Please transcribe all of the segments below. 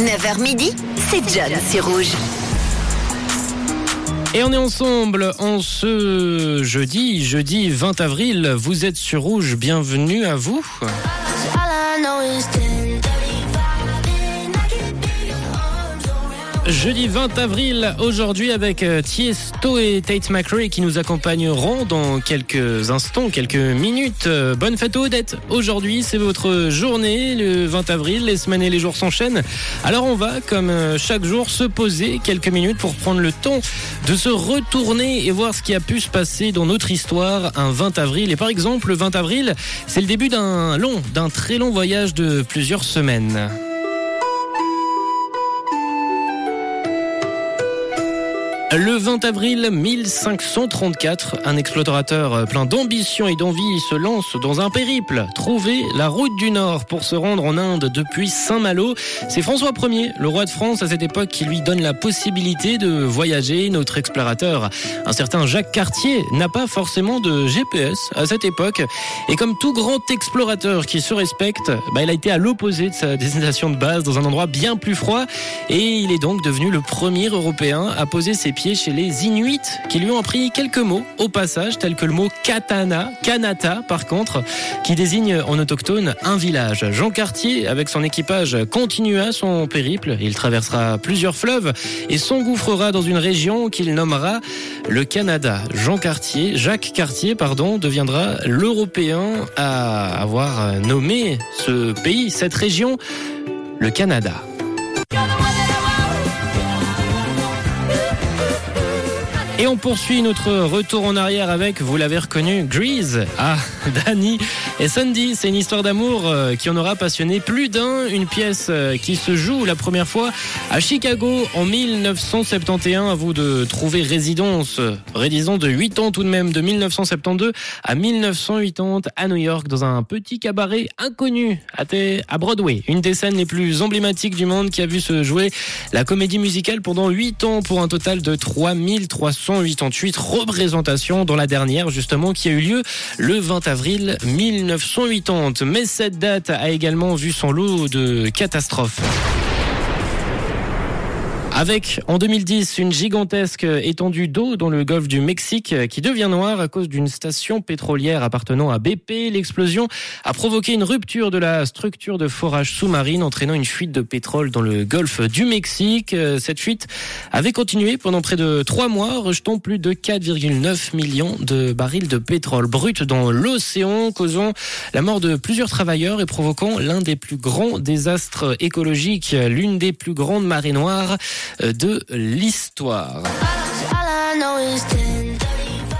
9h midi, c'est John sur Rouge. Et on est ensemble en ce jeudi, jeudi 20 avril. Vous êtes sur Rouge, bienvenue à vous. Jeudi 20 avril, aujourd'hui avec euh, Tiesto et Tate McRae qui nous accompagneront dans quelques instants, quelques minutes. Euh, Bonne fête aux Odette. Aujourd'hui, c'est votre journée, le 20 avril. Les semaines et les jours s'enchaînent. Alors on va, comme euh, chaque jour, se poser quelques minutes pour prendre le temps de se retourner et voir ce qui a pu se passer dans notre histoire un 20 avril. Et par exemple, le 20 avril, c'est le début d'un long, d'un très long voyage de plusieurs semaines. Le 20 avril 1534, un explorateur plein d'ambition et d'envie se lance dans un périple, trouver la route du Nord pour se rendre en Inde depuis Saint-Malo. C'est François Ier, le roi de France à cette époque, qui lui donne la possibilité de voyager. Notre explorateur, un certain Jacques Cartier, n'a pas forcément de GPS à cette époque. Et comme tout grand explorateur qui se respecte, bah, il a été à l'opposé de sa destination de base, dans un endroit bien plus froid. Et il est donc devenu le premier Européen à poser ses pieds chez les Inuits qui lui ont appris quelques mots au passage, tels que le mot katana, kanata par contre, qui désigne en autochtone un village. Jean Cartier, avec son équipage, continua son périple. Il traversera plusieurs fleuves et s'engouffrera dans une région qu'il nommera le Canada. Jean Cartier, Jacques Cartier, pardon, deviendra l'Européen à avoir nommé ce pays, cette région, le Canada. Et on poursuit notre retour en arrière avec, vous l'avez reconnu, Grease. Ah, Danny et Sandy, c'est une histoire d'amour euh, qui en aura passionné plus d'un. Une pièce euh, qui se joue la première fois à Chicago en 1971. À vous de trouver résidence, résidence de 8 ans tout de même, de 1972 à 1980 à New York, dans un petit cabaret inconnu à Broadway. Une des scènes les plus emblématiques du monde qui a vu se jouer la comédie musicale pendant 8 ans pour un total de 3300 1988 représentations dans la dernière justement qui a eu lieu le 20 avril 1980. Mais cette date a également vu son lot de catastrophes. Avec en 2010 une gigantesque étendue d'eau dans le golfe du Mexique qui devient noire à cause d'une station pétrolière appartenant à BP. L'explosion a provoqué une rupture de la structure de forage sous-marine entraînant une fuite de pétrole dans le golfe du Mexique. Cette fuite avait continué pendant près de trois mois, rejetant plus de 4,9 millions de barils de pétrole brut dans l'océan, causant la mort de plusieurs travailleurs et provoquant l'un des plus grands désastres écologiques, l'une des plus grandes marées noires de l'histoire.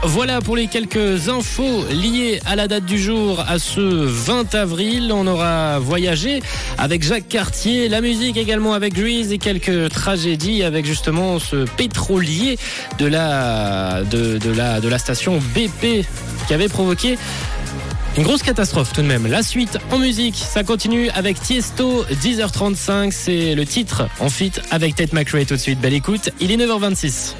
Voilà pour les quelques infos liées à la date du jour, à ce 20 avril. On aura voyagé avec Jacques Cartier, la musique également avec Grease et quelques tragédies avec justement ce pétrolier de la, la, de la station BP qui avait provoqué une grosse catastrophe tout de même. La suite en musique, ça continue avec Tiesto, 10h35, c'est le titre en fit avec Tate McRae tout de suite. Belle écoute, il est 9h26.